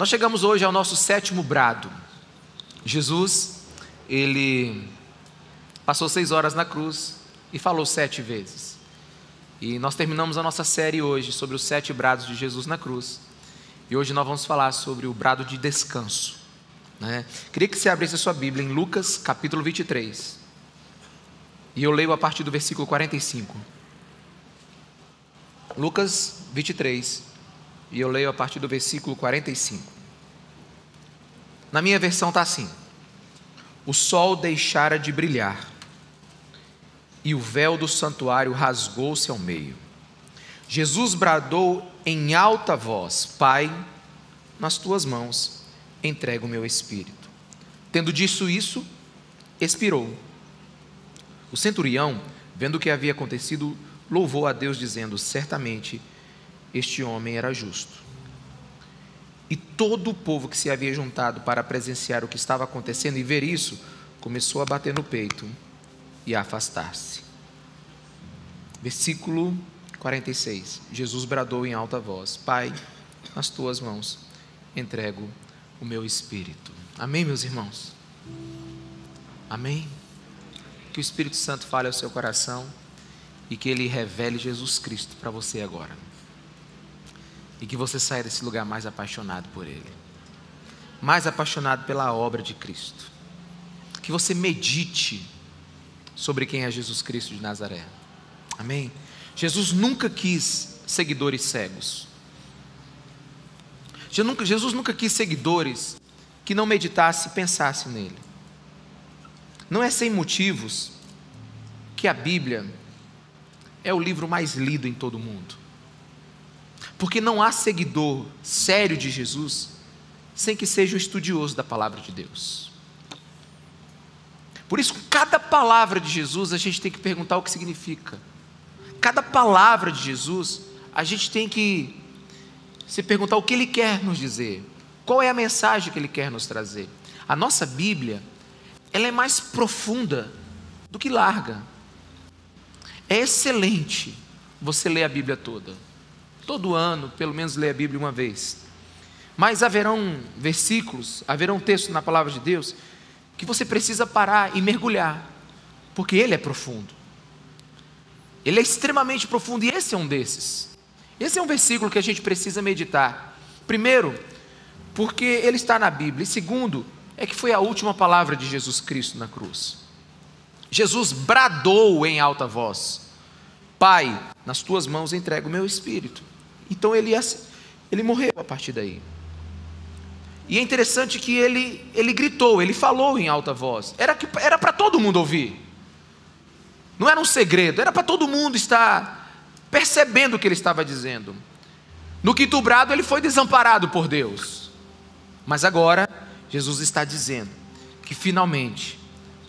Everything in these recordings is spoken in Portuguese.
Nós chegamos hoje ao nosso sétimo brado. Jesus, ele passou seis horas na cruz e falou sete vezes. E nós terminamos a nossa série hoje sobre os sete brados de Jesus na cruz. E hoje nós vamos falar sobre o brado de descanso. Né? Queria que você abrisse a sua Bíblia em Lucas capítulo 23. E eu leio a partir do versículo 45. Lucas 23. E eu leio a partir do versículo 45. Na minha versão está assim: O sol deixara de brilhar, e o véu do santuário rasgou-se ao meio. Jesus bradou em alta voz: Pai, nas tuas mãos entrego o meu espírito. Tendo dito isso, expirou. O centurião, vendo o que havia acontecido, louvou a Deus, dizendo: Certamente este homem era justo. E todo o povo que se havia juntado para presenciar o que estava acontecendo e ver isso, começou a bater no peito e a afastar-se. Versículo 46. Jesus bradou em alta voz: Pai, nas tuas mãos entrego o meu espírito. Amém, meus irmãos? Amém? Que o Espírito Santo fale ao seu coração e que ele revele Jesus Cristo para você agora. E que você saia desse lugar mais apaixonado por ele, mais apaixonado pela obra de Cristo. Que você medite sobre quem é Jesus Cristo de Nazaré. Amém? Jesus nunca quis seguidores cegos. Jesus nunca quis seguidores que não meditasse e pensasse nele. Não é sem motivos que a Bíblia é o livro mais lido em todo o mundo. Porque não há seguidor sério de Jesus sem que seja o estudioso da palavra de Deus. Por isso, cada palavra de Jesus a gente tem que perguntar o que significa. Cada palavra de Jesus a gente tem que se perguntar o que ele quer nos dizer. Qual é a mensagem que ele quer nos trazer? A nossa Bíblia, ela é mais profunda do que larga. É excelente você ler a Bíblia toda. Todo ano, pelo menos, ler a Bíblia uma vez. Mas haverão versículos, haverão textos na palavra de Deus que você precisa parar e mergulhar, porque ele é profundo. Ele é extremamente profundo e esse é um desses. Esse é um versículo que a gente precisa meditar. Primeiro, porque ele está na Bíblia. E segundo, é que foi a última palavra de Jesus Cristo na cruz. Jesus bradou em alta voz: Pai, nas tuas mãos entrego o meu espírito. Então ele, ele morreu a partir daí. E é interessante que ele, ele gritou, ele falou em alta voz. Era para todo mundo ouvir. Não era um segredo, era para todo mundo estar percebendo o que ele estava dizendo. No quinto brado, ele foi desamparado por Deus. Mas agora, Jesus está dizendo que finalmente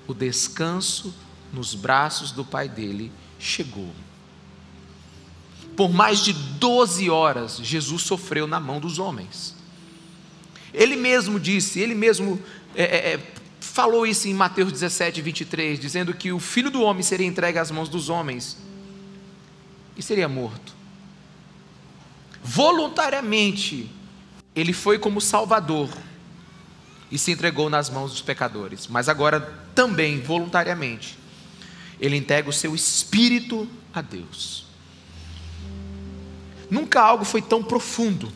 o descanso nos braços do Pai dele chegou. Por mais de 12 horas, Jesus sofreu na mão dos homens. Ele mesmo disse, ele mesmo é, é, é falou isso em Mateus 17, 23, dizendo que o filho do homem seria entregue às mãos dos homens e seria morto. Voluntariamente, ele foi como Salvador e se entregou nas mãos dos pecadores, mas agora também, voluntariamente, ele entrega o seu espírito a Deus. Nunca algo foi tão profundo.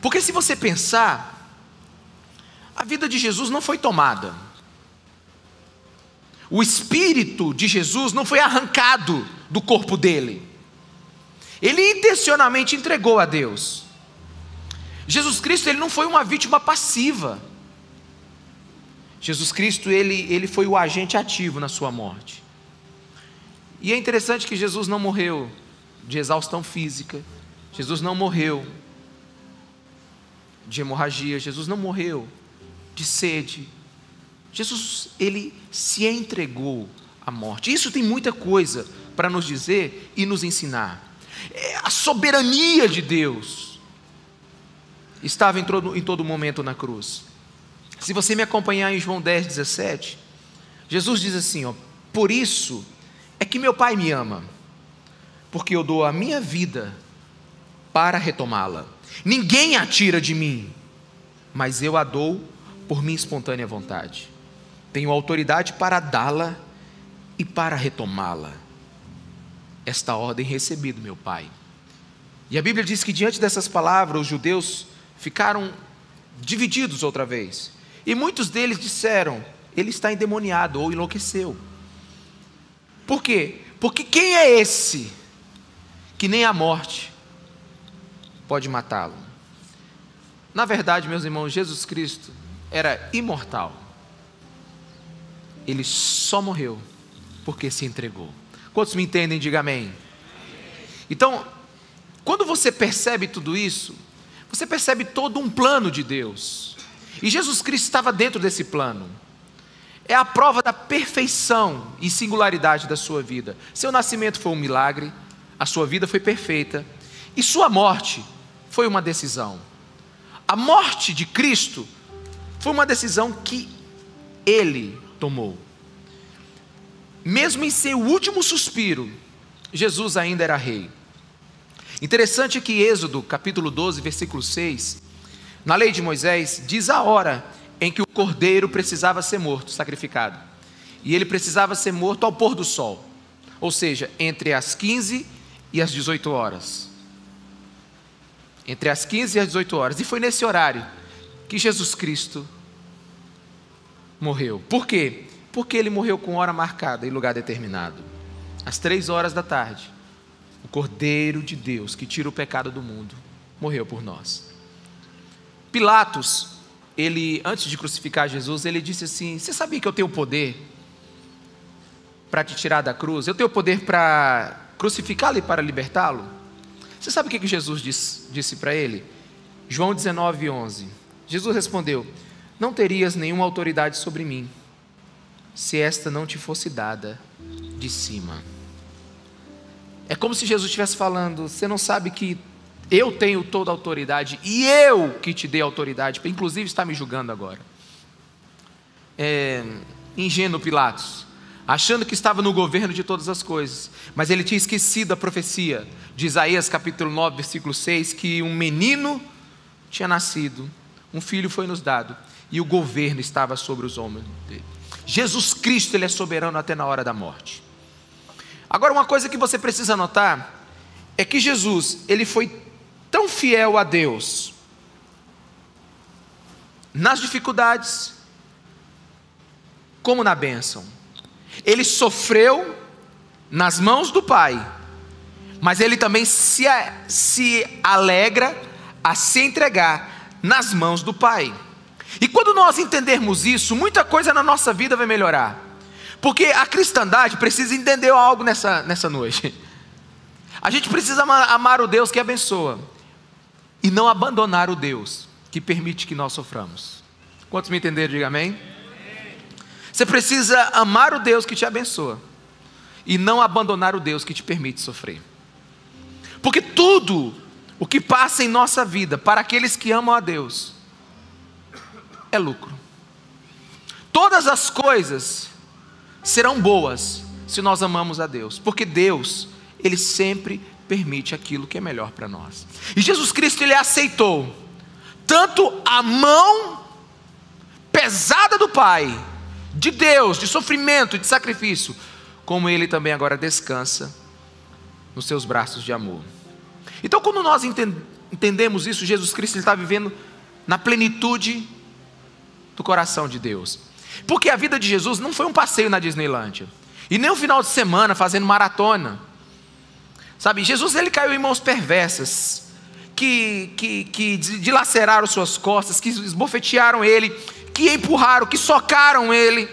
Porque se você pensar, a vida de Jesus não foi tomada. O espírito de Jesus não foi arrancado do corpo dele. Ele intencionalmente entregou a Deus. Jesus Cristo ele não foi uma vítima passiva. Jesus Cristo ele, ele foi o agente ativo na sua morte. E é interessante que Jesus não morreu de exaustão física, Jesus não morreu de hemorragia, Jesus não morreu de sede. Jesus, ele se entregou à morte. Isso tem muita coisa para nos dizer e nos ensinar. É a soberania de Deus estava em todo, em todo momento na cruz. Se você me acompanhar em João 10, 17, Jesus diz assim: ó, Por isso é que meu Pai me ama, porque eu dou a minha vida para retomá-la. Ninguém a tira de mim, mas eu a dou por minha espontânea vontade. Tenho autoridade para dá-la e para retomá-la. Esta ordem recebi do meu Pai. E a Bíblia diz que diante dessas palavras os judeus ficaram divididos outra vez. E muitos deles disseram: Ele está endemoniado ou enlouqueceu. Por quê? Porque quem é esse que nem a morte pode matá-lo? Na verdade, meus irmãos, Jesus Cristo era imortal. Ele só morreu porque se entregou. Quantos me entendem? Diga amém. Então, quando você percebe tudo isso, você percebe todo um plano de Deus. E Jesus Cristo estava dentro desse plano. É a prova da perfeição e singularidade da sua vida. Seu nascimento foi um milagre, a sua vida foi perfeita, e sua morte foi uma decisão. A morte de Cristo foi uma decisão que ele tomou. Mesmo em seu último suspiro, Jesus ainda era rei. Interessante que Êxodo, capítulo 12, versículo 6, na lei de Moisés, diz a hora em que o cordeiro precisava ser morto, sacrificado. E ele precisava ser morto ao pôr do sol, ou seja, entre as 15 e as 18 horas. Entre as 15 e as 18 horas. E foi nesse horário que Jesus Cristo morreu. Por quê? Porque ele morreu com hora marcada e lugar determinado. Às três horas da tarde, o Cordeiro de Deus que tira o pecado do mundo morreu por nós. Pilatos, ele antes de crucificar Jesus, ele disse assim: Você sabia que eu tenho poder para te tirar da cruz? Eu tenho poder para crucificá-lo e para libertá-lo? Você sabe o que Jesus disse, disse para ele? João 19, 11. Jesus respondeu: Não terias nenhuma autoridade sobre mim se esta não te fosse dada de cima. É como se Jesus estivesse falando: você não sabe que eu tenho toda a autoridade e eu que te dei autoridade, inclusive está me julgando agora. É, ingênuo Pilatos, achando que estava no governo de todas as coisas, mas ele tinha esquecido a profecia de Isaías capítulo 9, versículo 6, que um menino tinha nascido, um filho foi nos dado, e o governo estava sobre os homens dele. Jesus Cristo, ele é soberano até na hora da morte. Agora, uma coisa que você precisa notar é que Jesus, ele foi tão fiel a Deus nas dificuldades como na bênção. Ele sofreu nas mãos do Pai, mas ele também se, se alegra a se entregar nas mãos do Pai. E quando nós entendermos isso, muita coisa na nossa vida vai melhorar. Porque a cristandade precisa entender algo nessa, nessa noite. A gente precisa amar, amar o Deus que abençoa e não abandonar o Deus que permite que nós soframos. Quantos me entenderam? Diga amém. Você precisa amar o Deus que te abençoa e não abandonar o Deus que te permite sofrer. Porque tudo o que passa em nossa vida para aqueles que amam a Deus é lucro. Todas as coisas serão boas se nós amamos a Deus, porque Deus, Ele sempre permite aquilo que é melhor para nós. E Jesus Cristo, Ele aceitou tanto a mão pesada do Pai, de Deus, de sofrimento, de sacrifício, como Ele também agora descansa nos seus braços de amor. Então, quando nós entendemos isso, Jesus Cristo está vivendo na plenitude do coração de Deus. Porque a vida de Jesus não foi um passeio na Disneylândia. E nem um final de semana fazendo maratona. Sabe, Jesus ele caiu em mãos perversas, que, que, que dilaceraram suas costas, que esbofetearam ele, que empurraram, que socaram ele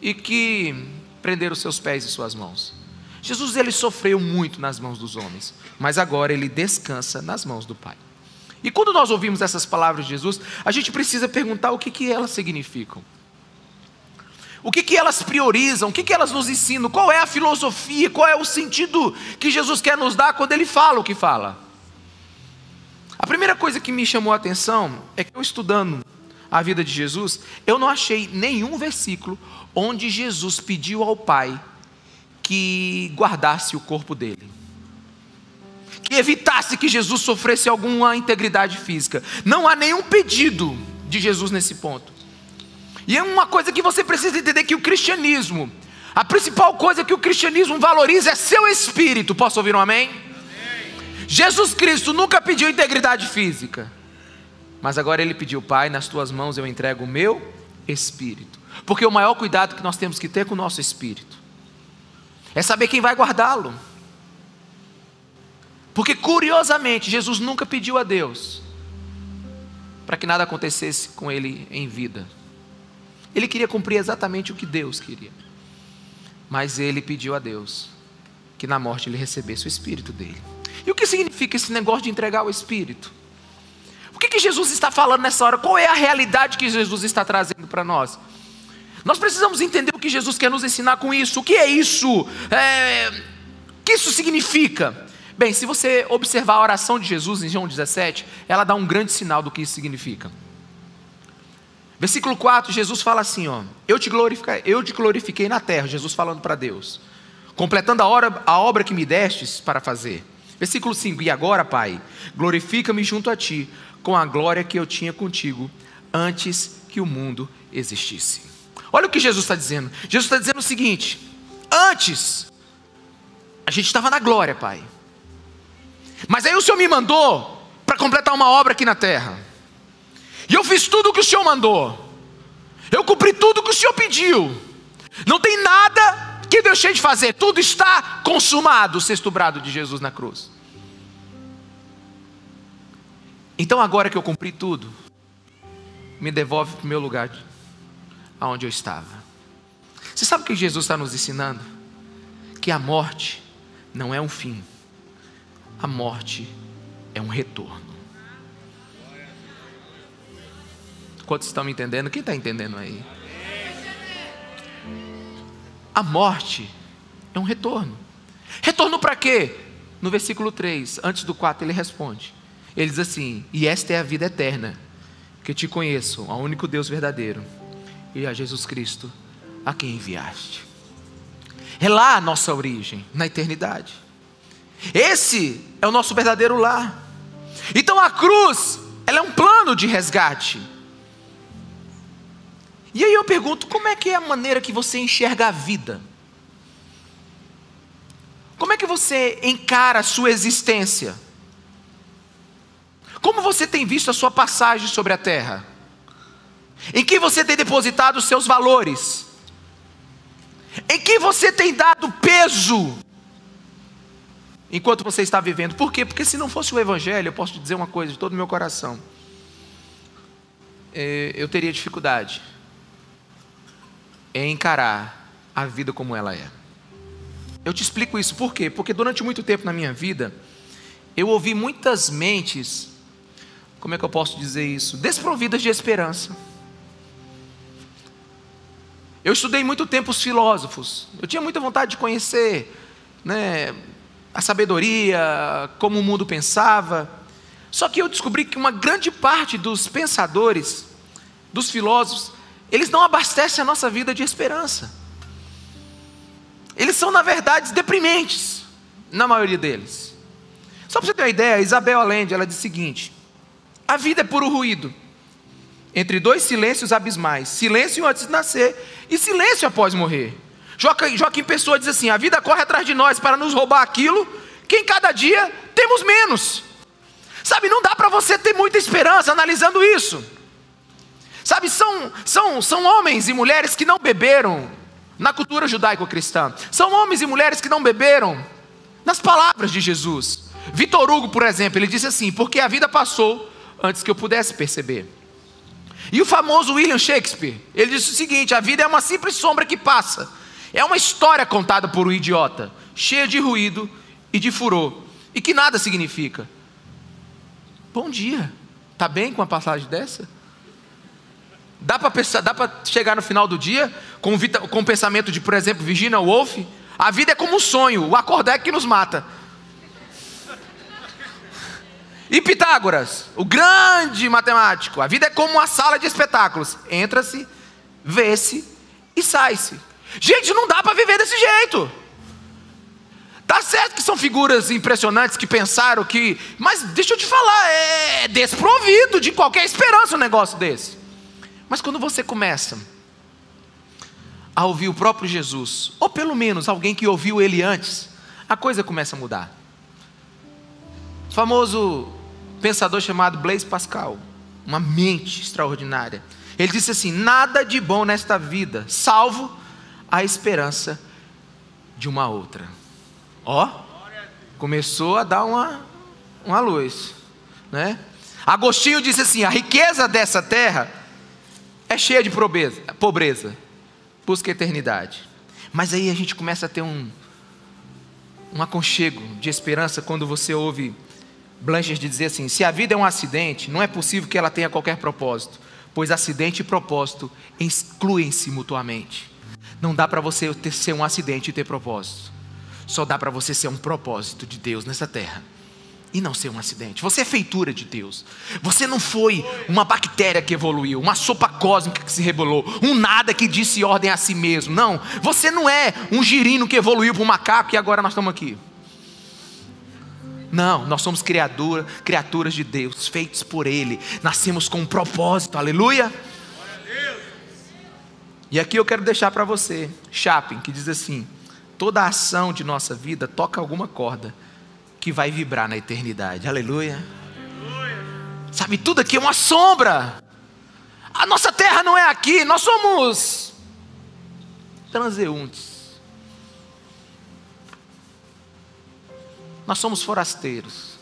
e que prenderam seus pés e suas mãos. Jesus ele sofreu muito nas mãos dos homens, mas agora ele descansa nas mãos do Pai. E quando nós ouvimos essas palavras de Jesus, a gente precisa perguntar o que, que elas significam. O que, que elas priorizam, o que, que elas nos ensinam, qual é a filosofia, qual é o sentido que Jesus quer nos dar quando Ele fala o que fala. A primeira coisa que me chamou a atenção é que eu estudando a vida de Jesus, eu não achei nenhum versículo onde Jesus pediu ao Pai que guardasse o corpo dele que evitasse que Jesus sofresse alguma integridade física. Não há nenhum pedido de Jesus nesse ponto. E é uma coisa que você precisa entender que o cristianismo, a principal coisa que o cristianismo valoriza é seu espírito. Posso ouvir um amém? amém. Jesus Cristo nunca pediu integridade física. Mas agora ele pediu, Pai, nas tuas mãos eu entrego o meu espírito. Porque o maior cuidado que nós temos que ter com o nosso espírito é saber quem vai guardá-lo. Porque curiosamente, Jesus nunca pediu a Deus para que nada acontecesse com ele em vida. Ele queria cumprir exatamente o que Deus queria. Mas ele pediu a Deus que na morte ele recebesse o espírito dele. E o que significa esse negócio de entregar o espírito? O que, que Jesus está falando nessa hora? Qual é a realidade que Jesus está trazendo para nós? Nós precisamos entender o que Jesus quer nos ensinar com isso. O que é isso? É... O que isso significa? Bem, se você observar a oração de Jesus em João 17, ela dá um grande sinal do que isso significa. Versículo 4, Jesus fala assim: ó, eu, te glorifiquei, eu te glorifiquei na terra, Jesus falando para Deus, completando a, hora, a obra que me destes para fazer. Versículo 5: E agora, Pai, glorifica-me junto a ti, com a glória que eu tinha contigo, antes que o mundo existisse. Olha o que Jesus está dizendo. Jesus está dizendo o seguinte: antes, a gente estava na glória, Pai. Mas aí o Senhor me mandou para completar uma obra aqui na terra. E eu fiz tudo o que o Senhor mandou. Eu cumpri tudo o que o Senhor pediu. Não tem nada que eu deixei de fazer. Tudo está consumado, o sexto brado de Jesus na cruz. Então agora que eu cumpri tudo, me devolve para o meu lugar aonde eu estava. Você sabe o que Jesus está nos ensinando? Que a morte não é um fim a morte é um retorno. Quantos estão me entendendo? Quem está entendendo aí? A morte é um retorno. Retorno para quê? No versículo 3, antes do 4, ele responde. Ele diz assim: E esta é a vida eterna, que te conheço, ao único Deus verdadeiro, e a Jesus Cristo, a quem enviaste. É lá a nossa origem, na eternidade. Esse é o nosso verdadeiro lar. Então a cruz, ela é um plano de resgate. E aí eu pergunto, como é que é a maneira que você enxerga a vida? Como é que você encara a sua existência? Como você tem visto a sua passagem sobre a terra? Em que você tem depositado os seus valores? Em que você tem dado peso enquanto você está vivendo. Por quê? Porque se não fosse o Evangelho, eu posso te dizer uma coisa de todo o meu coração. É, eu teria dificuldade em encarar a vida como ela é. Eu te explico isso por quê? Porque durante muito tempo na minha vida, eu ouvi muitas mentes, como é que eu posso dizer isso? Desprovidas de esperança. Eu estudei muito tempo os filósofos. Eu tinha muita vontade de conhecer, né, a sabedoria, como o mundo pensava. Só que eu descobri que uma grande parte dos pensadores, dos filósofos, eles não abastecem a nossa vida de esperança. Eles são, na verdade, deprimentes, na maioria deles. Só para você ter uma ideia, Isabel Allende, ela diz o seguinte: a vida é puro ruído, entre dois silêncios abismais, silêncio antes de nascer e silêncio após morrer. Joaquim Pessoa diz assim: a vida corre atrás de nós para nos roubar aquilo que em cada dia temos menos. Sabe, não dá para você ter muita esperança analisando isso. Sabe, são, são, são homens e mulheres que não beberam na cultura judaico-cristã. São homens e mulheres que não beberam nas palavras de Jesus. Vitor Hugo, por exemplo, ele disse assim: porque a vida passou antes que eu pudesse perceber. E o famoso William Shakespeare, ele disse o seguinte: a vida é uma simples sombra que passa é uma história contada por um idiota, cheia de ruído e de furor, e que nada significa. Bom dia, tá bem com uma passagem dessa? Dá para chegar no final do dia com, o pensamento de, por exemplo, Virginia Woolf? A vida é como um sonho, o acordar é que nos mata. E Pitágoras, o grande matemático, a vida é como uma sala de espetáculos: entra-se, vê-se e sai-se. Gente, não dá para viver desse jeito. Tá certo que são figuras impressionantes que pensaram que. Mas deixa eu te falar, é desprovido de qualquer esperança um negócio desse. Mas quando você começa a ouvir o próprio Jesus, ou pelo menos alguém que ouviu ele antes, a coisa começa a mudar. O famoso pensador chamado Blaise Pascal, uma mente extraordinária. Ele disse assim: nada de bom nesta vida, salvo a esperança de uma outra. Ó, começou a dar uma, uma luz, né? Agostinho disse assim: a riqueza dessa terra é cheia de pobreza, pobreza, busca eternidade. Mas aí a gente começa a ter um, um aconchego de esperança quando você ouve Blanches dizer assim: se a vida é um acidente, não é possível que ela tenha qualquer propósito, pois acidente e propósito excluem-se mutuamente. Não dá para você ter, ser um acidente e ter propósito. Só dá para você ser um propósito de Deus nessa terra e não ser um acidente. Você é feitura de Deus. Você não foi uma bactéria que evoluiu, uma sopa cósmica que se rebolou, um nada que disse ordem a si mesmo. Não, você não é um girino que evoluiu para um macaco e agora nós estamos aqui. Não, nós somos criatura, criaturas de Deus, feitos por Ele, nascemos com um propósito, aleluia. E aqui eu quero deixar para você, Chapin, que diz assim: toda ação de nossa vida toca alguma corda que vai vibrar na eternidade, aleluia. aleluia. Sabe, tudo aqui é uma sombra, a nossa terra não é aqui, nós somos transeuntes. Nós somos forasteiros.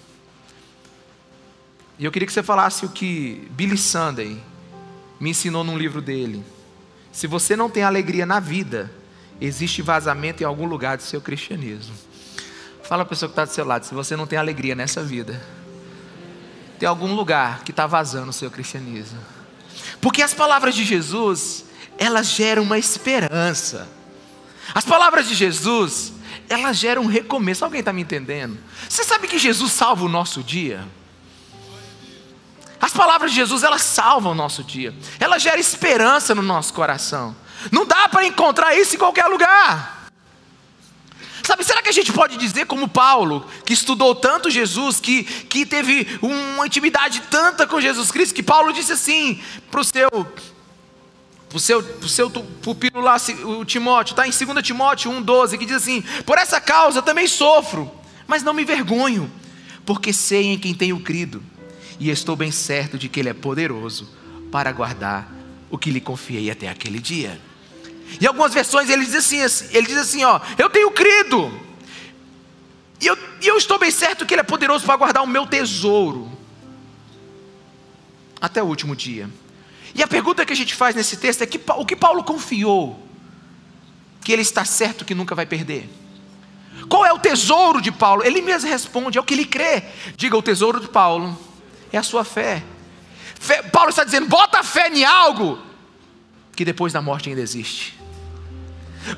E eu queria que você falasse o que Billy Sunday me ensinou num livro dele. Se você não tem alegria na vida, existe vazamento em algum lugar do seu cristianismo. Fala a pessoa que está do seu lado, se você não tem alegria nessa vida, tem algum lugar que está vazando o seu cristianismo. Porque as palavras de Jesus, elas geram uma esperança. As palavras de Jesus, ela gera um recomeço. Alguém está me entendendo? Você sabe que Jesus salva o nosso dia? As palavras de Jesus, elas salvam o nosso dia. Ela gera esperança no nosso coração. Não dá para encontrar isso em qualquer lugar. Sabe, será que a gente pode dizer, como Paulo, que estudou tanto Jesus, que, que teve uma intimidade tanta com Jesus Cristo, que Paulo disse assim para o seu o seu, o seu pupilo lá, o Timóteo, está em 2 Timóteo 1,12, que diz assim: Por essa causa também sofro, mas não me vergonho, porque sei em quem tenho crido, e estou bem certo de que Ele é poderoso para guardar o que lhe confiei até aquele dia. Em algumas versões ele diz assim: ele diz assim, ó, eu tenho crido, e eu, e eu estou bem certo que Ele é poderoso para guardar o meu tesouro até o último dia. E a pergunta que a gente faz nesse texto é que, o que Paulo confiou, que ele está certo que nunca vai perder. Qual é o tesouro de Paulo? Ele mesmo responde, é o que ele crê. Diga, o tesouro de Paulo é a sua fé. fé Paulo está dizendo, bota fé em algo que depois da morte ainda existe.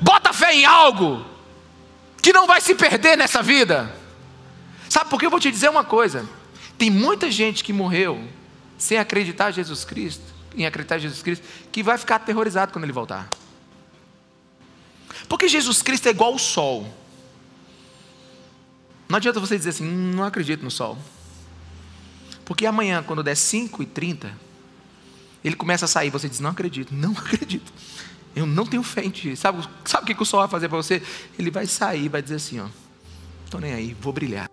Bota fé em algo que não vai se perder nessa vida. Sabe por que eu vou te dizer uma coisa? Tem muita gente que morreu sem acreditar em Jesus Cristo em acreditar em Jesus Cristo, que vai ficar aterrorizado quando ele voltar. Porque Jesus Cristo é igual ao sol. Não adianta você dizer assim, hum, não acredito no sol. Porque amanhã, quando der 5 e 30, ele começa a sair, você diz, não acredito, não acredito. Eu não tenho fé em ti. Sabe, sabe o que, que o sol vai fazer para você? Ele vai sair, vai dizer assim, ó, estou nem aí, vou brilhar.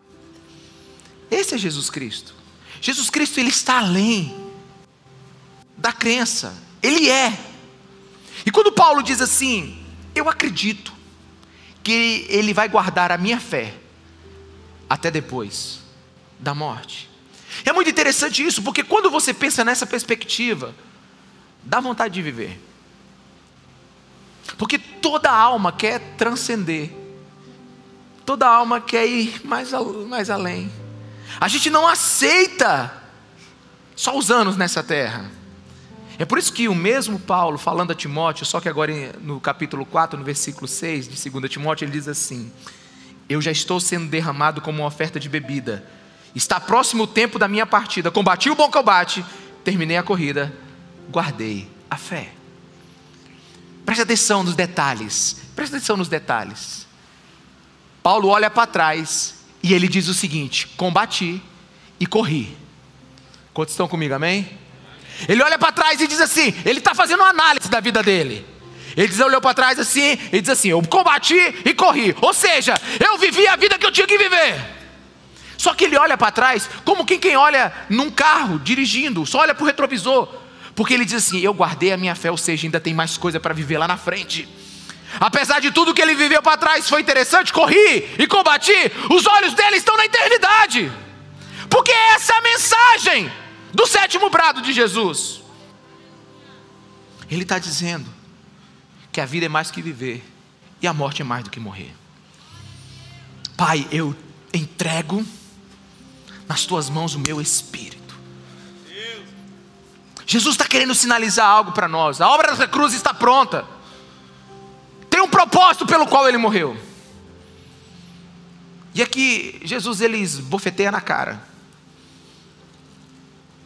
Esse é Jesus Cristo. Jesus Cristo, ele está além da crença. Ele é. E quando Paulo diz assim, eu acredito que ele vai guardar a minha fé até depois da morte. É muito interessante isso, porque quando você pensa nessa perspectiva, dá vontade de viver. Porque toda alma quer transcender, toda alma quer ir mais, mais além. A gente não aceita só os anos nessa terra. É por isso que o mesmo Paulo, falando a Timóteo, só que agora no capítulo 4, no versículo 6 de 2 Timóteo, ele diz assim: Eu já estou sendo derramado como uma oferta de bebida, está próximo o tempo da minha partida, combati o bom combate, terminei a corrida, guardei a fé. Preste atenção nos detalhes, preste atenção nos detalhes. Paulo olha para trás e ele diz o seguinte: combati e corri. Quantos estão comigo, amém? Ele olha para trás e diz assim: ele está fazendo uma análise da vida dele. Ele diz, olhou para trás assim, e diz assim: Eu combati e corri. Ou seja, eu vivi a vida que eu tinha que viver. Só que ele olha para trás como quem, quem olha num carro dirigindo, só olha para o retrovisor. Porque ele diz assim: Eu guardei a minha fé, ou seja, ainda tem mais coisa para viver lá na frente. Apesar de tudo que ele viveu para trás foi interessante, corri e combati, os olhos dele estão na eternidade. Porque essa é a mensagem do sétimo brado de Jesus. Ele está dizendo que a vida é mais que viver e a morte é mais do que morrer. Pai, eu entrego nas tuas mãos o meu espírito. Jesus está querendo sinalizar algo para nós. A obra da cruz está pronta. Tem um propósito pelo qual ele morreu. E aqui Jesus ele esbofeteia na cara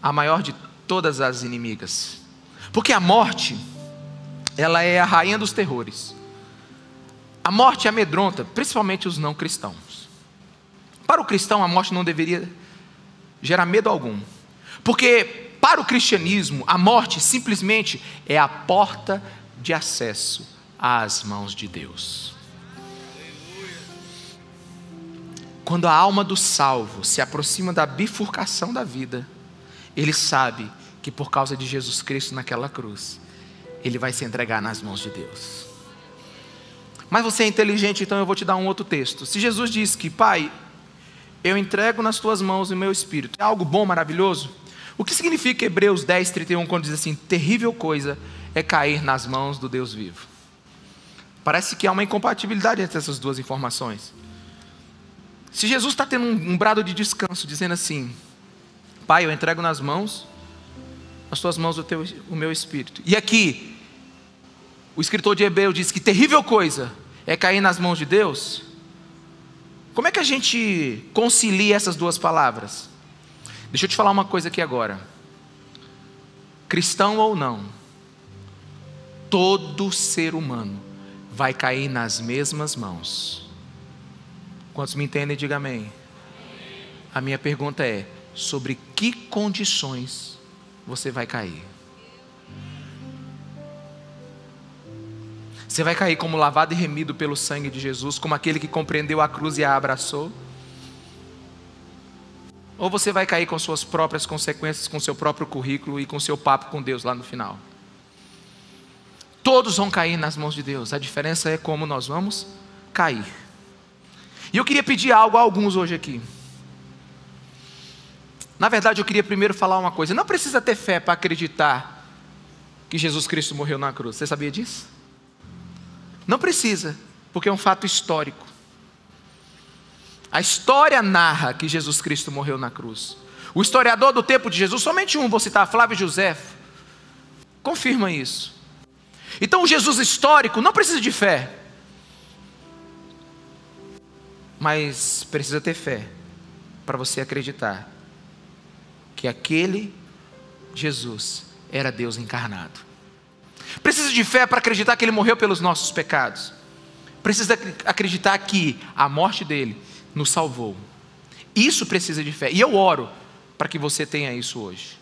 a maior de todas as inimigas. Porque a morte, ela é a rainha dos terrores. A morte amedronta, principalmente os não cristãos. Para o cristão, a morte não deveria gerar medo algum. Porque para o cristianismo, a morte simplesmente é a porta de acesso às mãos de Deus. Quando a alma do salvo se aproxima da bifurcação da vida, ele sabe que por causa de Jesus Cristo naquela cruz, ele vai se entregar nas mãos de Deus. Mas você é inteligente, então eu vou te dar um outro texto. Se Jesus diz que, Pai, eu entrego nas tuas mãos o meu espírito, é algo bom, maravilhoso? O que significa Hebreus 10, 31, quando diz assim: terrível coisa é cair nas mãos do Deus vivo? Parece que há uma incompatibilidade entre essas duas informações. Se Jesus está tendo um, um brado de descanso, dizendo assim: Pai, eu entrego nas mãos, nas tuas mãos o, teu, o meu espírito. E aqui, o escritor de Hebreu diz que terrível coisa é cair nas mãos de Deus. Como é que a gente concilia essas duas palavras? Deixa eu te falar uma coisa aqui agora. Cristão ou não, todo ser humano vai cair nas mesmas mãos. Quantos me entendem, diga amém. A minha pergunta é: sobre que condições você vai cair. Você vai cair como lavado e remido pelo sangue de Jesus, como aquele que compreendeu a cruz e a abraçou? Ou você vai cair com suas próprias consequências, com seu próprio currículo e com seu papo com Deus lá no final? Todos vão cair nas mãos de Deus, a diferença é como nós vamos cair. E eu queria pedir algo a alguns hoje aqui. Na verdade, eu queria primeiro falar uma coisa: não precisa ter fé para acreditar que Jesus Cristo morreu na cruz. Você sabia disso? Não precisa, porque é um fato histórico. A história narra que Jesus Cristo morreu na cruz. O historiador do tempo de Jesus, somente um, vou citar, Flávio José, confirma isso. Então, o Jesus histórico não precisa de fé, mas precisa ter fé para você acreditar que aquele Jesus era Deus encarnado. Precisa de fé para acreditar que ele morreu pelos nossos pecados. Precisa acreditar que a morte dele nos salvou. Isso precisa de fé. E eu oro para que você tenha isso hoje.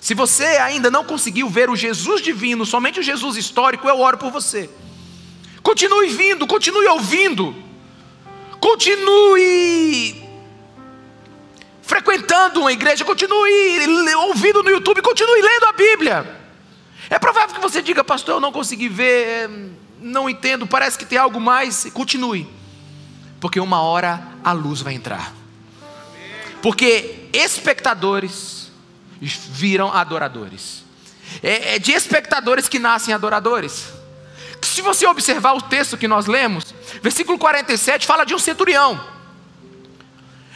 Se você ainda não conseguiu ver o Jesus divino, somente o Jesus histórico, eu oro por você. Continue vindo, continue ouvindo. Continue frequentando uma igreja, continue ouvindo no YouTube, continue lendo a Bíblia. É provável que você diga, pastor, eu não consegui ver, não entendo, parece que tem algo mais. Continue, porque uma hora a luz vai entrar. Porque espectadores viram adoradores. É, é de espectadores que nascem adoradores. Se você observar o texto que nós lemos, versículo 47 fala de um centurião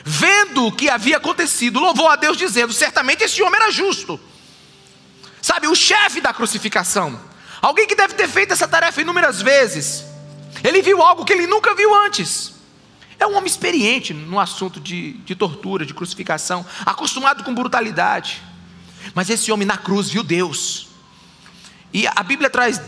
vendo o que havia acontecido, louvou a Deus, dizendo: certamente esse homem era justo. Sabe, o chefe da crucificação, alguém que deve ter feito essa tarefa inúmeras vezes, ele viu algo que ele nunca viu antes. É um homem experiente no assunto de, de tortura, de crucificação, acostumado com brutalidade. Mas esse homem na cruz viu Deus. E a Bíblia traz,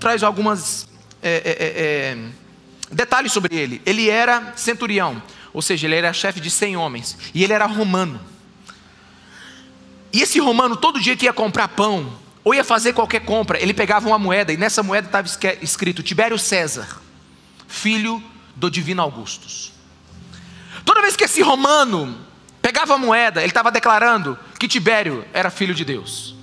traz algumas é, é, é, é Detalhe sobre ele: ele era centurião, ou seja, ele era chefe de 100 homens, e ele era romano. E esse romano, todo dia que ia comprar pão, ou ia fazer qualquer compra, ele pegava uma moeda, e nessa moeda estava escrito Tibério César, filho do divino Augustus. Toda vez que esse romano pegava a moeda, ele estava declarando que Tibério era filho de Deus.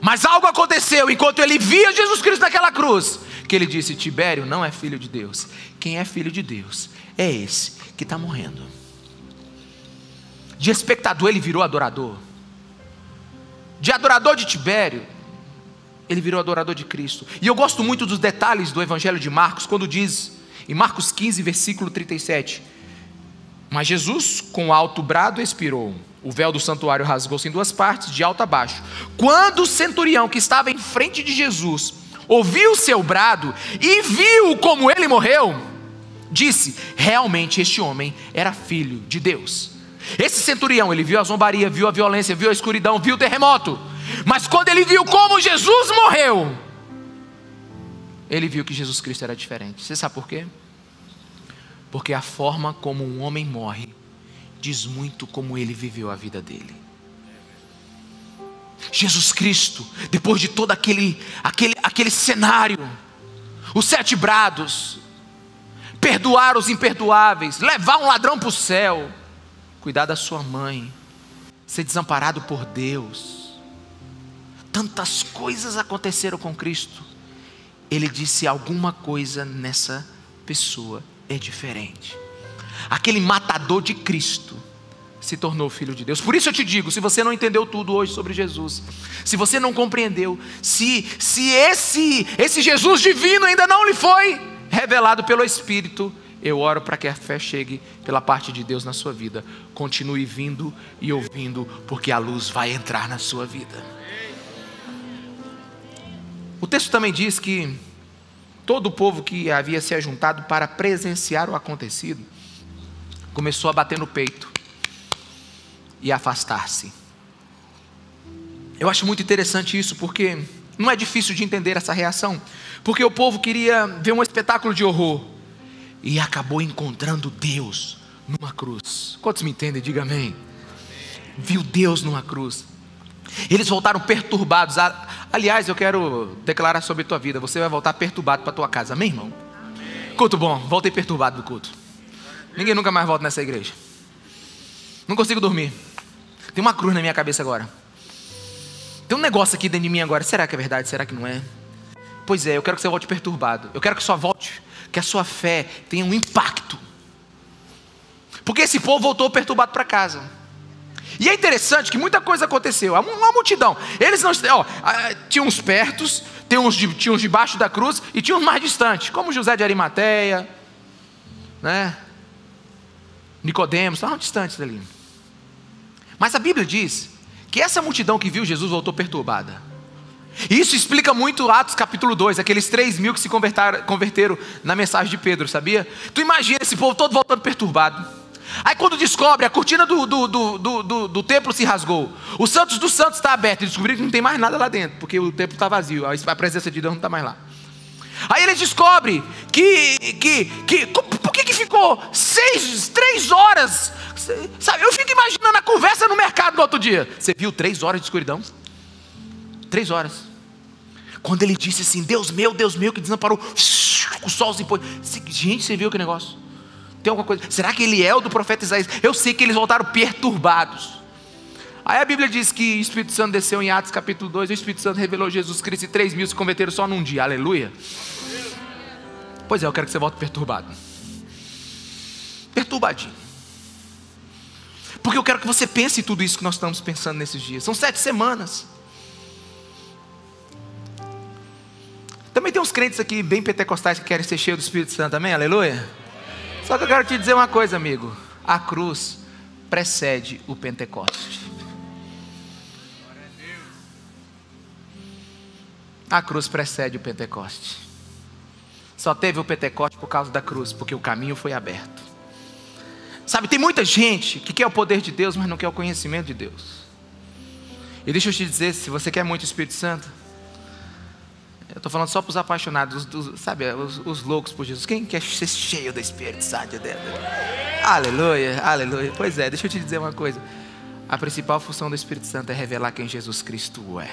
Mas algo aconteceu enquanto ele via Jesus Cristo naquela cruz, que ele disse: Tibério não é filho de Deus. Quem é filho de Deus é esse que está morrendo. De espectador, ele virou adorador. De adorador de Tibério, ele virou adorador de Cristo. E eu gosto muito dos detalhes do Evangelho de Marcos, quando diz, em Marcos 15, versículo 37, mas Jesus, com alto brado, expirou. O véu do santuário rasgou-se em duas partes, de alto a baixo. Quando o centurião que estava em frente de Jesus ouviu o seu brado e viu como ele morreu, disse: Realmente este homem era filho de Deus. Esse centurião, ele viu a zombaria, viu a violência, viu a escuridão, viu o terremoto. Mas quando ele viu como Jesus morreu, ele viu que Jesus Cristo era diferente. Você sabe por quê? Porque a forma como um homem morre diz muito como ele viveu a vida dele. Jesus Cristo, depois de todo aquele, aquele, aquele cenário, os sete brados, perdoar os imperdoáveis, levar um ladrão para o céu, cuidar da sua mãe, ser desamparado por Deus. Tantas coisas aconteceram com Cristo. Ele disse: alguma coisa nessa pessoa é diferente. Aquele matador de Cristo se tornou filho de Deus. Por isso eu te digo, se você não entendeu tudo hoje sobre Jesus, se você não compreendeu, se se esse esse Jesus divino ainda não lhe foi revelado pelo Espírito, eu oro para que a fé chegue pela parte de Deus na sua vida. Continue vindo e ouvindo, porque a luz vai entrar na sua vida. O texto também diz que todo o povo que havia se ajuntado para presenciar o acontecido começou a bater no peito e afastar-se. Eu acho muito interessante isso, porque não é difícil de entender essa reação, porque o povo queria ver um espetáculo de horror e acabou encontrando Deus numa cruz. Quantos me entendem? Diga amém. Viu Deus numa cruz. Eles voltaram perturbados. Aliás, eu quero declarar sobre a tua vida: você vai voltar perturbado para a tua casa, amém, irmão? Amém. Culto bom, voltei perturbado do culto. Ninguém nunca mais volta nessa igreja. Não consigo dormir. Tem uma cruz na minha cabeça agora. Tem um negócio aqui dentro de mim agora. Será que é verdade? Será que não é? Pois é, eu quero que você volte perturbado. Eu quero que só volte, que a sua fé tenha um impacto. Porque esse povo voltou perturbado para casa. E é interessante que muita coisa aconteceu. Uma multidão. Eles não. Ó, tinha uns pertos, tinha uns, de, uns debaixo da cruz e tinha uns mais distantes, como José de Arimateia, né? Nicodemos, estavam distantes dali. Mas a Bíblia diz que essa multidão que viu Jesus voltou perturbada. Isso explica muito Atos capítulo 2, aqueles 3 mil que se converteram na mensagem de Pedro, sabia? Tu imagina esse povo todo voltando perturbado. Aí quando descobre, a cortina do, do, do, do, templo se rasgou. O Santos dos Santos está aberto. E descobriram que não tem mais nada lá dentro, porque o templo está vazio. A presença de Deus não está mais lá. Aí ele descobre que, que, que por que, que ficou seis, três horas? Sabe, eu fico imaginando a conversa no mercado no outro dia. Você viu três horas de escuridão? Três horas. Quando ele disse assim, Deus meu, Deus meu, que desamparou, o sol se pôs. Gente, você viu que negócio? Tem alguma coisa? Será que ele é o do profeta Isaías? Eu sei que eles voltaram perturbados. Aí a Bíblia diz que o Espírito Santo desceu em Atos capítulo 2, o Espírito Santo revelou Jesus Cristo e 3 mil se converteram só num dia, aleluia. Pois é, eu quero que você volte perturbado. Perturbadinho. Porque eu quero que você pense tudo isso que nós estamos pensando nesses dias. São sete semanas. Também tem uns crentes aqui bem pentecostais que querem ser cheios do Espírito Santo, amém? Aleluia. Só que eu quero te dizer uma coisa, amigo. A cruz precede o Pentecoste. A cruz precede o Pentecoste. Só teve o Pentecoste por causa da cruz, porque o caminho foi aberto. Sabe, tem muita gente que quer o poder de Deus, mas não quer o conhecimento de Deus. E deixa eu te dizer, se você quer muito o Espírito Santo, Eu estou falando só para os apaixonados, os, sabe, os, os, loucos por Jesus. Quem quer ser cheio do Espírito Santo dentro? Aleluia, aleluia. Pois é, deixa eu te dizer uma coisa. A principal função do Espírito Santo é revelar quem Jesus Cristo é.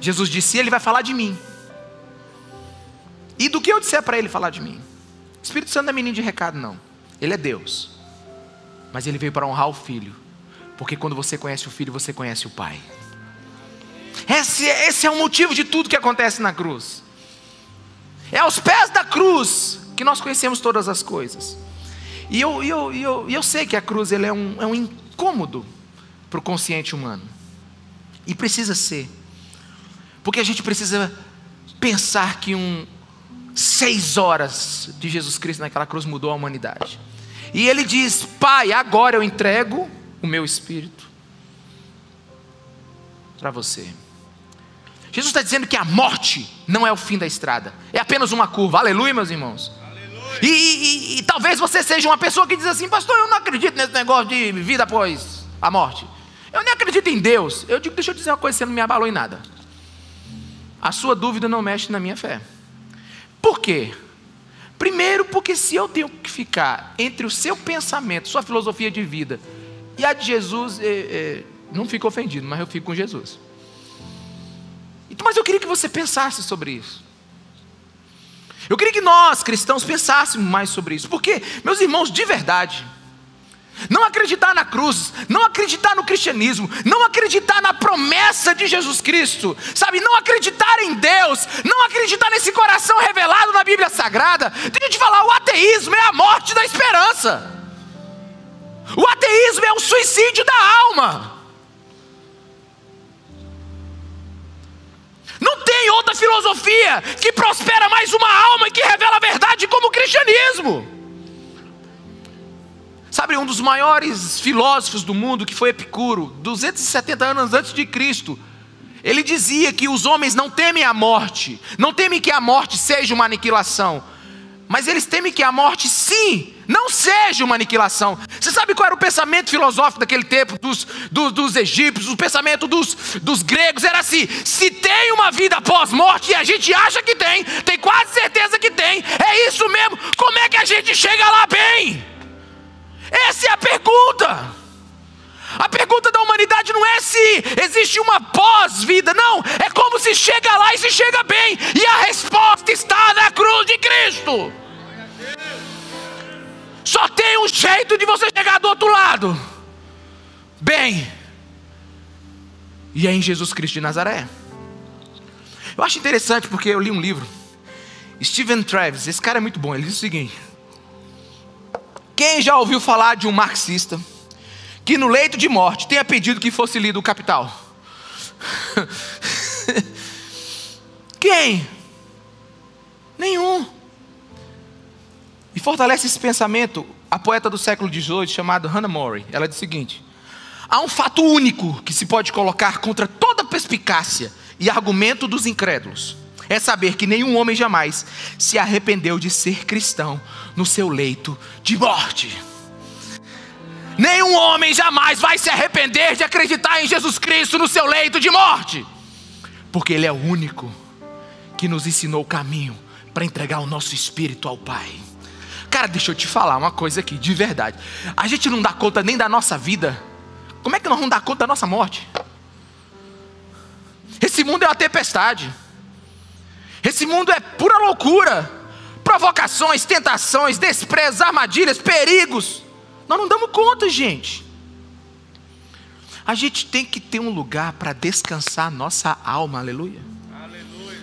Jesus disse: Ele vai falar de mim. E do que eu disser para ele falar de mim? O Espírito Santo não é menino de recado, não. Ele é Deus. Mas ele veio para honrar o filho. Porque quando você conhece o filho, você conhece o pai. Esse, esse é o motivo de tudo que acontece na cruz. É aos pés da cruz que nós conhecemos todas as coisas. E eu, eu, eu, eu sei que a cruz ele é, um, é um incômodo para o consciente humano. E precisa ser. Porque a gente precisa pensar que um seis horas de Jesus Cristo naquela cruz mudou a humanidade. E ele diz: Pai, agora eu entrego o meu espírito para você. Jesus está dizendo que a morte não é o fim da estrada, é apenas uma curva. Aleluia, meus irmãos. E, e, e, talvez você seja uma pessoa que diz assim, pastor, eu não acredito nesse negócio de vida após a morte. Eu nem acredito em Deus. Eu digo, deixa eu dizer uma coisa, você não me abalou em nada. A sua dúvida não mexe na minha fé. Por quê? Primeiro, porque se eu tenho que ficar entre o seu pensamento, sua filosofia de vida e a de Jesus, é, é, não fico ofendido, mas eu fico com Jesus. Mas eu queria que você pensasse sobre isso. Eu queria que nós, cristãos, pensássemos mais sobre isso. Porque, meus irmãos, de verdade, não acreditar na cruz, não acreditar no cristianismo, não acreditar na promessa de Jesus Cristo, sabe? Não acreditar em Deus, não acreditar nesse coração revelado na Bíblia Sagrada. Deixa eu te falar, o ateísmo é a morte da esperança. O ateísmo é o suicídio da alma. Não tem outra filosofia que prospera mais uma alma e que revela a verdade como o cristianismo. Sabe, um dos maiores filósofos do mundo, que foi Epicuro, 270 anos antes de Cristo, ele dizia que os homens não temem a morte, não temem que a morte seja uma aniquilação, mas eles temem que a morte, sim, não seja uma aniquilação. Sabe qual era o pensamento filosófico daquele tempo, dos, dos, dos egípcios, o pensamento dos, dos gregos? Era assim: se tem uma vida após-morte, e a gente acha que tem, tem quase certeza que tem, é isso mesmo, como é que a gente chega lá bem? Essa é a pergunta. A pergunta da humanidade não é se existe uma pós-vida, não, é como se chega lá e se chega bem, e a resposta está na cruz de Cristo. Só tem um jeito de você chegar do outro lado. Bem, e é em Jesus Cristo de Nazaré. Eu acho interessante porque eu li um livro. Steven Travis, esse cara é muito bom. Ele diz o seguinte: Quem já ouviu falar de um marxista que no leito de morte tenha pedido que fosse lido o Capital? Quem? Nenhum. E fortalece esse pensamento a poeta do século XVIII chamada Hannah More. Ela diz o seguinte: há um fato único que se pode colocar contra toda perspicácia e argumento dos incrédulos. É saber que nenhum homem jamais se arrependeu de ser cristão no seu leito de morte. Nenhum homem jamais vai se arrepender de acreditar em Jesus Cristo no seu leito de morte, porque Ele é o único que nos ensinou o caminho para entregar o nosso espírito ao Pai. Cara, deixa eu te falar uma coisa aqui, de verdade. A gente não dá conta nem da nossa vida. Como é que nós vamos dar conta da nossa morte? Esse mundo é uma tempestade. Esse mundo é pura loucura. Provocações, tentações, desprezos, armadilhas, perigos. Nós não damos conta, gente. A gente tem que ter um lugar para descansar a nossa alma, aleluia. aleluia.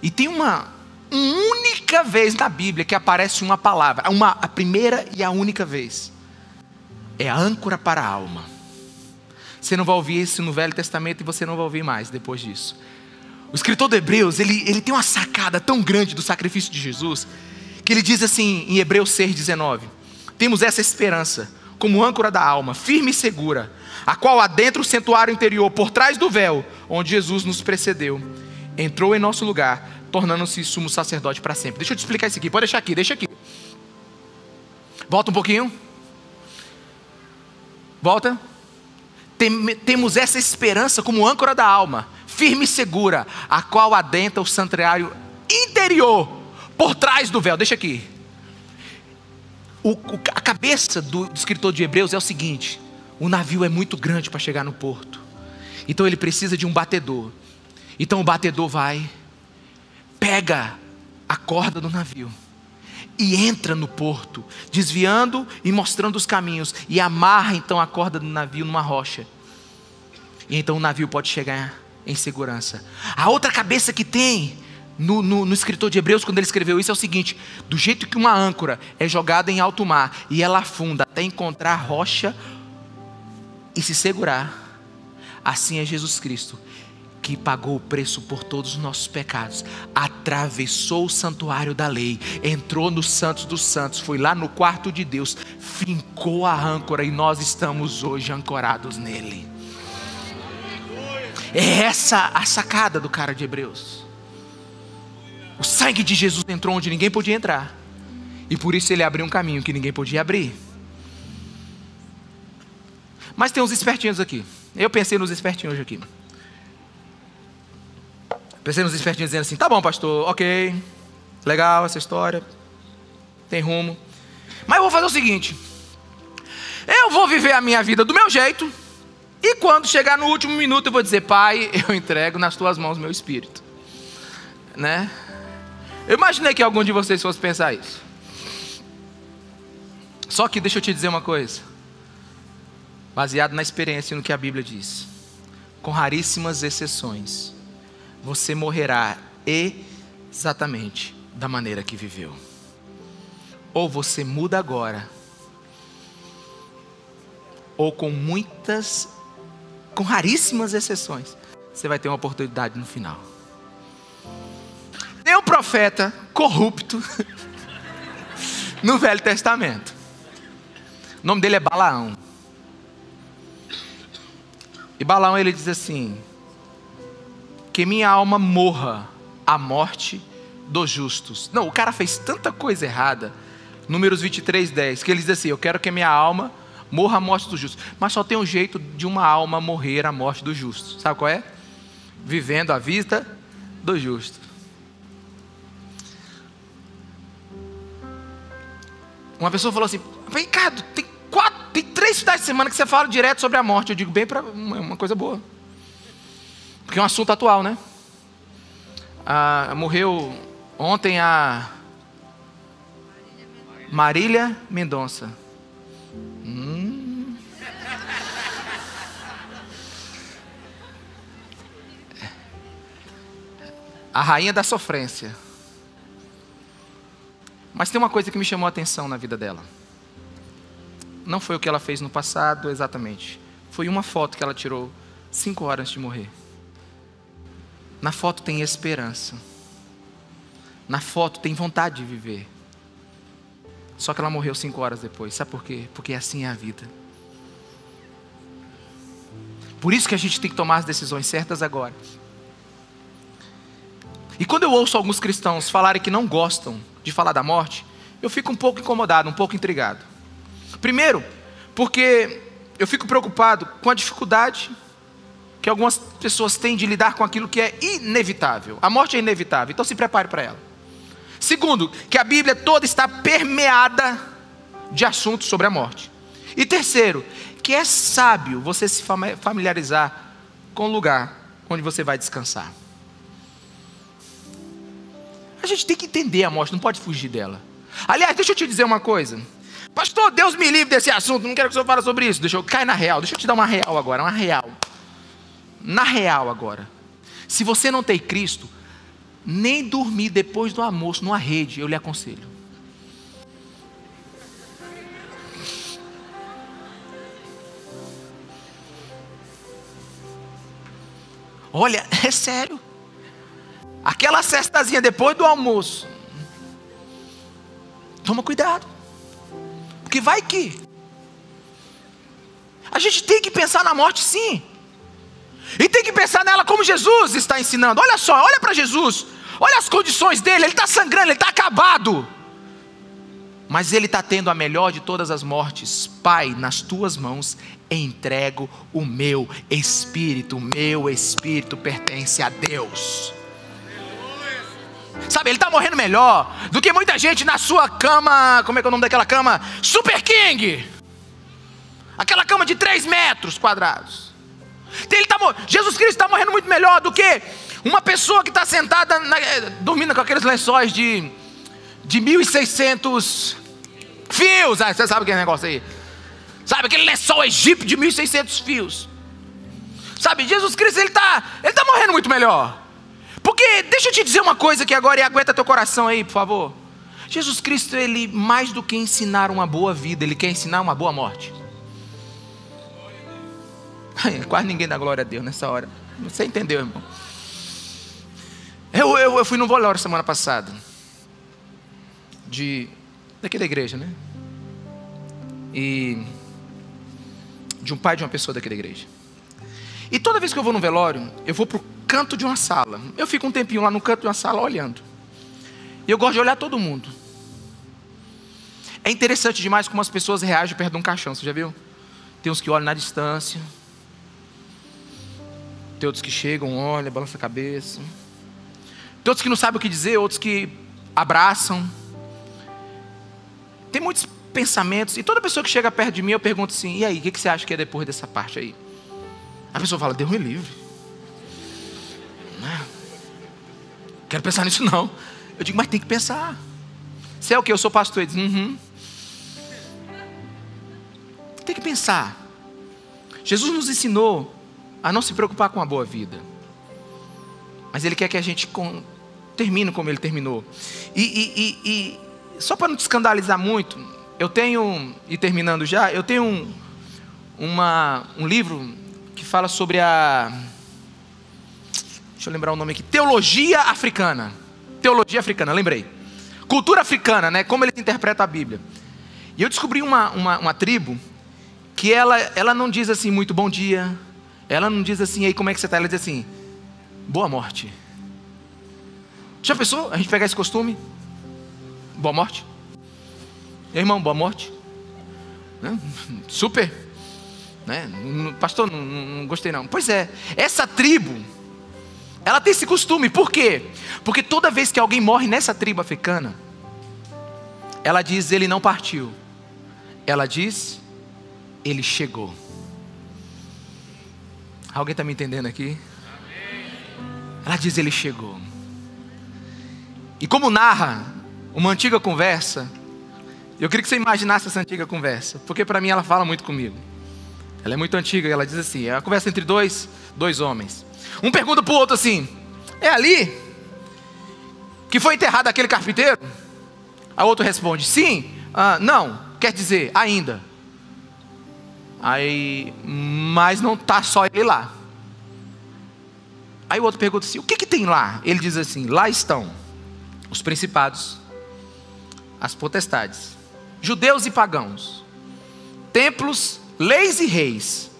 E tem uma, única vez na Bíblia que aparece uma palavra, uma, a primeira e a única vez. É a âncora para a alma. Você não vai ouvir isso no Velho Testamento e você não vai ouvir mais depois disso. O escritor de Hebreus, ele, ele tem uma sacada tão grande do sacrifício de Jesus, que ele diz assim em Hebreus 6,19: Temos essa esperança como âncora da alma, firme e segura, a qual adentra o santuário interior, por trás do véu, onde Jesus nos precedeu, entrou em nosso lugar tornando-se sumo sacerdote para sempre. Deixa eu te explicar isso aqui, pode deixar aqui, deixa aqui. Volta um pouquinho. Volta. Tem, temos essa esperança como âncora da alma, firme e segura, a qual adentra o santuário interior, por trás do véu. Deixa aqui. O, o, a cabeça do, do escritor de Hebreus é o seguinte: o navio é muito grande para chegar no porto, então ele precisa de um batedor. Então o batedor vai, pega a corda do navio e entra no porto, desviando e mostrando os caminhos, e amarra então a corda do navio numa rocha. E então o navio pode chegar em segurança. A outra cabeça que tem no, no, no, escritor de Hebreus, quando ele escreveu isso, é o seguinte: do jeito que uma âncora é jogada em alto mar e ela afunda até encontrar rocha e se segurar, assim é Jesus Cristo que pagou o preço por todos os nossos pecados, atravessou o santuário da lei, entrou no Santos dos Santos, foi lá no quarto de Deus, fincou a âncora e nós estamos hoje ancorados nele. É essa a sacada do cara de Hebreus. O sangue de Jesus entrou onde ninguém podia entrar, e por isso ele abriu um caminho que ninguém podia abrir. Mas tem uns espertinhos aqui. Eu pensei nos espertinhos hoje aqui. Pensei nos espertinhos dizendo assim: tá bom, pastor, ok, legal essa história, tem rumo. Mas eu vou fazer o seguinte: eu vou viver a minha vida do meu jeito, e quando chegar no último minuto eu vou dizer: Pai, eu entrego nas tuas mãos meu espírito. Né? Eu imaginei que algum de vocês fosse pensar isso. Só que deixa eu te dizer uma coisa. Baseado na experiência e no que a Bíblia diz. Com raríssimas exceções você morrerá exatamente da maneira que viveu. Ou você muda agora, ou com muitas, com raríssimas exceções, você vai ter uma oportunidade no final. Tem um profeta corrupto no Velho Testamento. O nome dele é Balaão. E Balaão ele diz assim: que minha alma morra a morte dos justos. Não, o cara fez tanta coisa errada. Números 23, 10, que ele diz assim: Eu quero que minha alma morra a morte dos justos. Mas só tem um jeito de uma alma morrer a morte dos justos. Sabe qual é? Vivendo a vida do justo. Uma pessoa falou assim: Ricardo, tem quatro, tem três finais de semana que você fala direto sobre a morte. Eu digo bem para uma coisa boa. Porque é um assunto atual, né? Ah, morreu ontem a Marília Mendonça. Hum. A rainha da sofrência. Mas tem uma coisa que me chamou a atenção na vida dela. Não foi o que ela fez no passado exatamente. Foi uma foto que ela tirou cinco horas antes de morrer. Na foto tem esperança. Na foto tem vontade de viver. Só que ela morreu cinco horas depois. Sabe por quê? Porque assim é a vida. Por isso que a gente tem que tomar as decisões certas agora. E quando eu ouço alguns cristãos falarem que não gostam de falar da morte, eu fico um pouco incomodado, um pouco intrigado. Primeiro, porque eu fico preocupado com a dificuldade que algumas pessoas têm de lidar com aquilo que é inevitável. A morte é inevitável, então se prepare para ela. Segundo, que a Bíblia toda está permeada de assuntos sobre a morte. E terceiro, que é sábio você se familiarizar com o lugar onde você vai descansar. A gente tem que entender a morte, não pode fugir dela. Aliás, deixa eu te dizer uma coisa. Pastor, Deus me livre desse assunto, não quero que o senhor fale sobre isso. Deixa eu cair na real, deixa eu te dar uma real agora, uma real na real agora. Se você não tem Cristo, nem dormir depois do almoço numa rede, eu lhe aconselho. Olha, é sério. Aquela cestazinha depois do almoço. Toma cuidado. Porque vai que. A gente tem que pensar na morte sim. E tem que pensar nela como Jesus está ensinando. Olha só, olha para Jesus. Olha as condições dele. Ele está sangrando, ele está acabado. Mas ele está tendo a melhor de todas as mortes. Pai, nas tuas mãos entrego o meu espírito. O meu espírito pertence a Deus. Sabe, ele está morrendo melhor do que muita gente na sua cama. Como é que é o nome daquela cama? Super King. Aquela cama de 3 metros quadrados. Ele tá, Jesus Cristo está morrendo muito melhor do que uma pessoa que está sentada, na, eh, dormindo com aqueles lençóis de, de 1.600 fios. Ah, você sabe aquele negócio aí. Sabe, aquele lençol egípcio de 1.600 fios. Sabe, Jesus Cristo, ele está ele tá morrendo muito melhor. Porque, deixa eu te dizer uma coisa que agora e aguenta teu coração aí, por favor. Jesus Cristo, ele mais do que ensinar uma boa vida, ele quer ensinar uma boa morte. Quase ninguém dá glória a Deus nessa hora. Você entendeu, irmão? Eu, eu, eu fui no velório semana passada. De. Daqui da igreja, né? E. De um pai de uma pessoa daqui da igreja. E toda vez que eu vou no velório, eu vou para o canto de uma sala. Eu fico um tempinho lá no canto de uma sala olhando. E eu gosto de olhar todo mundo. É interessante demais como as pessoas reagem perto de um caixão, você já viu? Tem uns que olham na distância. Tem outros que chegam, olham, balançam a cabeça. Tem outros que não sabem o que dizer, outros que abraçam. Tem muitos pensamentos. E toda pessoa que chega perto de mim, eu pergunto assim: e aí, o que você acha que é depois dessa parte aí? A pessoa fala: Deus me livre. Não. Quero pensar nisso não. Eu digo, mas tem que pensar. Você é o que? Eu sou pastor. Ele diz, uhum. Tem que pensar. Jesus nos ensinou a não se preocupar com a boa vida. Mas Ele quer que a gente com, termine como Ele terminou. E, e, e, e só para não te escandalizar muito, eu tenho, e terminando já, eu tenho um, uma, um livro que fala sobre a. Deixa eu lembrar o nome aqui. Teologia africana. Teologia africana, lembrei. Cultura africana, né? Como eles interpretam a Bíblia. E eu descobri uma, uma, uma tribo que ela, ela não diz assim muito bom dia, ela não diz assim, aí como é que você está? Ela diz assim, boa morte. Já pensou a gente pegar esse costume? Boa morte? Irmão, boa morte? Né? Super. Né? Pastor, não, não gostei não. Pois é, essa tribo, ela tem esse costume. Por quê? Porque toda vez que alguém morre nessa tribo africana, ela diz, ele não partiu. Ela diz, ele chegou. Alguém está me entendendo aqui? Ela diz: Ele chegou. E como narra uma antiga conversa, eu queria que você imaginasse essa antiga conversa, porque para mim ela fala muito comigo. Ela é muito antiga e ela diz assim: é uma conversa entre dois, dois homens. Um pergunta para o outro assim: É ali que foi enterrado aquele carpinteiro? A outro responde: Sim, ah, não, quer dizer, ainda. Aí, mas não está só ele lá. Aí o outro pergunta assim: o que, que tem lá? Ele diz assim: lá estão os principados, as potestades, judeus e pagãos, templos, leis e reis,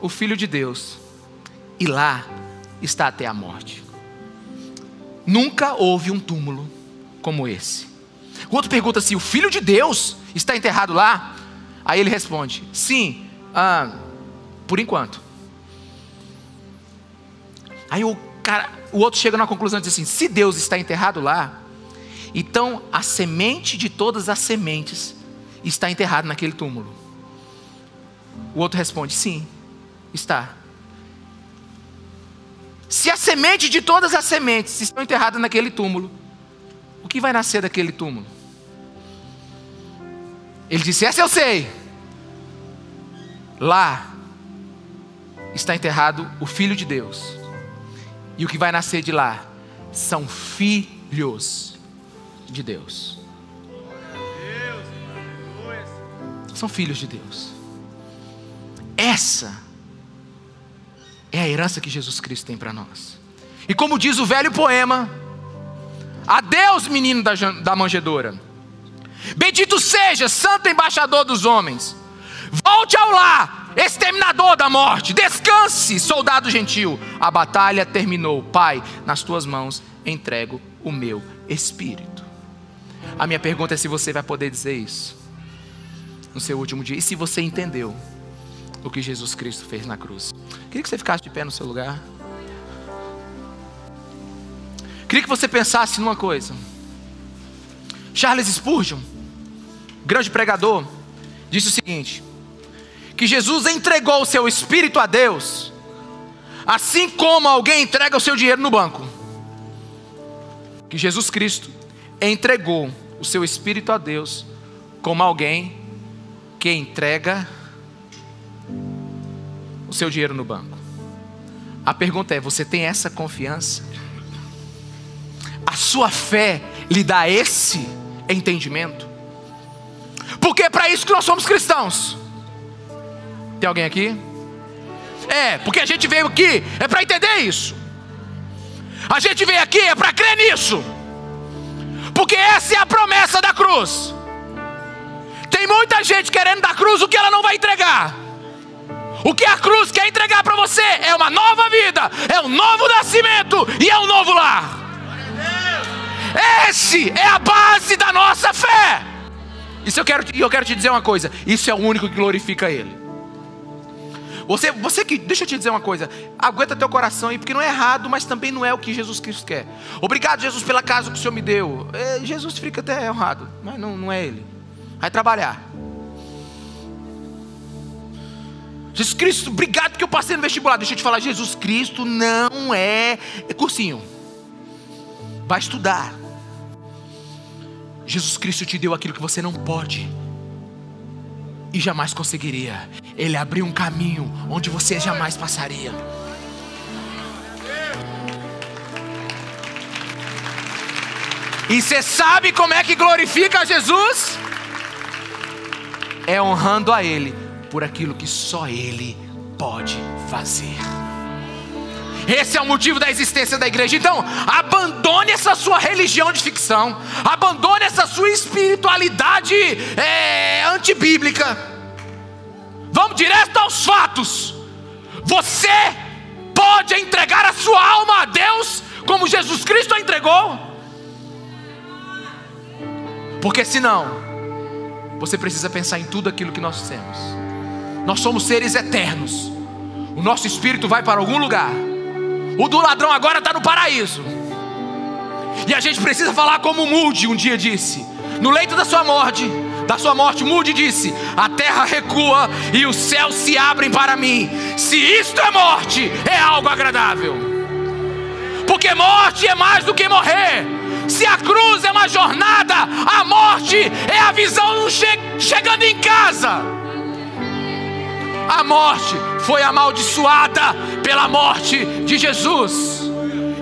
o Filho de Deus, e lá está até a morte. Nunca houve um túmulo como esse. O outro pergunta assim: o Filho de Deus está enterrado lá? Aí ele responde: Sim, ah, por enquanto. Aí o, cara, o outro chega na conclusão e diz assim: Se Deus está enterrado lá, então a semente de todas as sementes está enterrada naquele túmulo. O outro responde: Sim, está. Se a semente de todas as sementes estão enterradas naquele túmulo, o que vai nascer daquele túmulo? Ele disse: Essa eu sei. Lá está enterrado o Filho de Deus. E o que vai nascer de lá são filhos de Deus. São filhos de Deus. Essa é a herança que Jesus Cristo tem para nós. E como diz o velho poema, adeus, menino da, da manjedoura. Bendito seja, santo embaixador dos homens. Volte ao lar, exterminador da morte. Descanse, soldado gentil. A batalha terminou. Pai, nas tuas mãos entrego o meu espírito. A minha pergunta é se você vai poder dizer isso no seu último dia. E se você entendeu o que Jesus Cristo fez na cruz? Queria que você ficasse de pé no seu lugar. Queria que você pensasse numa coisa. Charles Spurgeon, grande pregador, disse o seguinte: que Jesus entregou o seu espírito a Deus, assim como alguém entrega o seu dinheiro no banco. Que Jesus Cristo entregou o seu espírito a Deus, como alguém que entrega o seu dinheiro no banco. A pergunta é: você tem essa confiança? A sua fé lhe dá esse entendimento? Porque é para isso que nós somos cristãos. Tem alguém aqui? É, porque a gente veio aqui é para entender isso. A gente veio aqui é para crer nisso. Porque essa é a promessa da cruz. Tem muita gente querendo da cruz o que ela não vai entregar. O que a cruz quer entregar para você é uma nova vida, é um novo nascimento e é um novo lar. Esse é a base da nossa fé. Isso eu quero, eu quero te dizer uma coisa: isso é o único que glorifica Ele. Você, você que, deixa eu te dizer uma coisa, aguenta teu coração aí, porque não é errado, mas também não é o que Jesus Cristo quer. Obrigado, Jesus, pela casa que o Senhor me deu. É, Jesus fica até honrado, mas não, não é Ele. Vai trabalhar. Jesus Cristo, obrigado que eu passei no vestibular. Deixa eu te falar, Jesus Cristo não é, é cursinho. Vai estudar. Jesus Cristo te deu aquilo que você não pode e jamais conseguiria. Ele abriu um caminho onde você jamais passaria. E você sabe como é que glorifica Jesus? É honrando a Ele por aquilo que só Ele pode fazer. Esse é o motivo da existência da igreja. Então, abandone essa sua religião de ficção, abandone essa sua espiritualidade é, antibíblica. Vamos direto aos fatos. Você pode entregar a sua alma a Deus como Jesus Cristo a entregou? Porque senão, você precisa pensar em tudo aquilo que nós temos. Nós somos seres eternos. O nosso espírito vai para algum lugar. O do ladrão agora está no paraíso. E a gente precisa falar como Mude um dia disse: no leito da sua morte, da sua morte, Mude disse: a terra recua e os céus se abrem para mim. Se isto é morte, é algo agradável. Porque morte é mais do que morrer. Se a cruz é uma jornada, a morte é a visão che chegando em casa. A morte foi amaldiçoada pela morte de Jesus.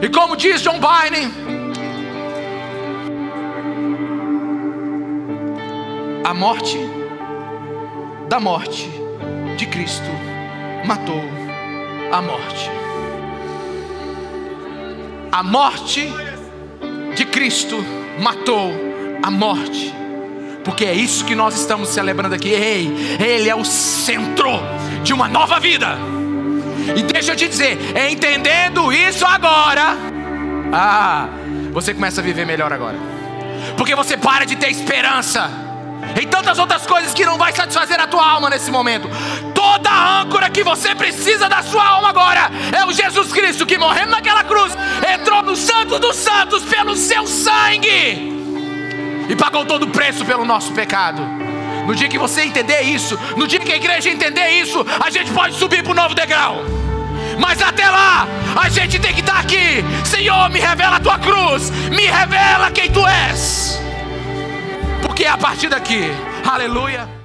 E como diz John Bynum, a morte da morte de Cristo matou a morte. A morte de Cristo matou a morte porque é isso que nós estamos celebrando aqui. Ei, Ele é o centro de uma nova vida. E deixa eu te dizer, entendendo isso agora, ah, você começa a viver melhor agora, porque você para de ter esperança em tantas outras coisas que não vai satisfazer a tua alma nesse momento. Toda a âncora que você precisa da sua alma agora é o Jesus Cristo que morrendo naquela cruz entrou no Santo dos Santos pelo seu sangue e pagou todo o preço pelo nosso pecado. No dia que você entender isso, no dia que a igreja entender isso, a gente pode subir para o novo degrau. Mas até lá, a gente tem que estar aqui. Senhor, me revela a tua cruz, me revela quem tu és. Porque é a partir daqui, aleluia.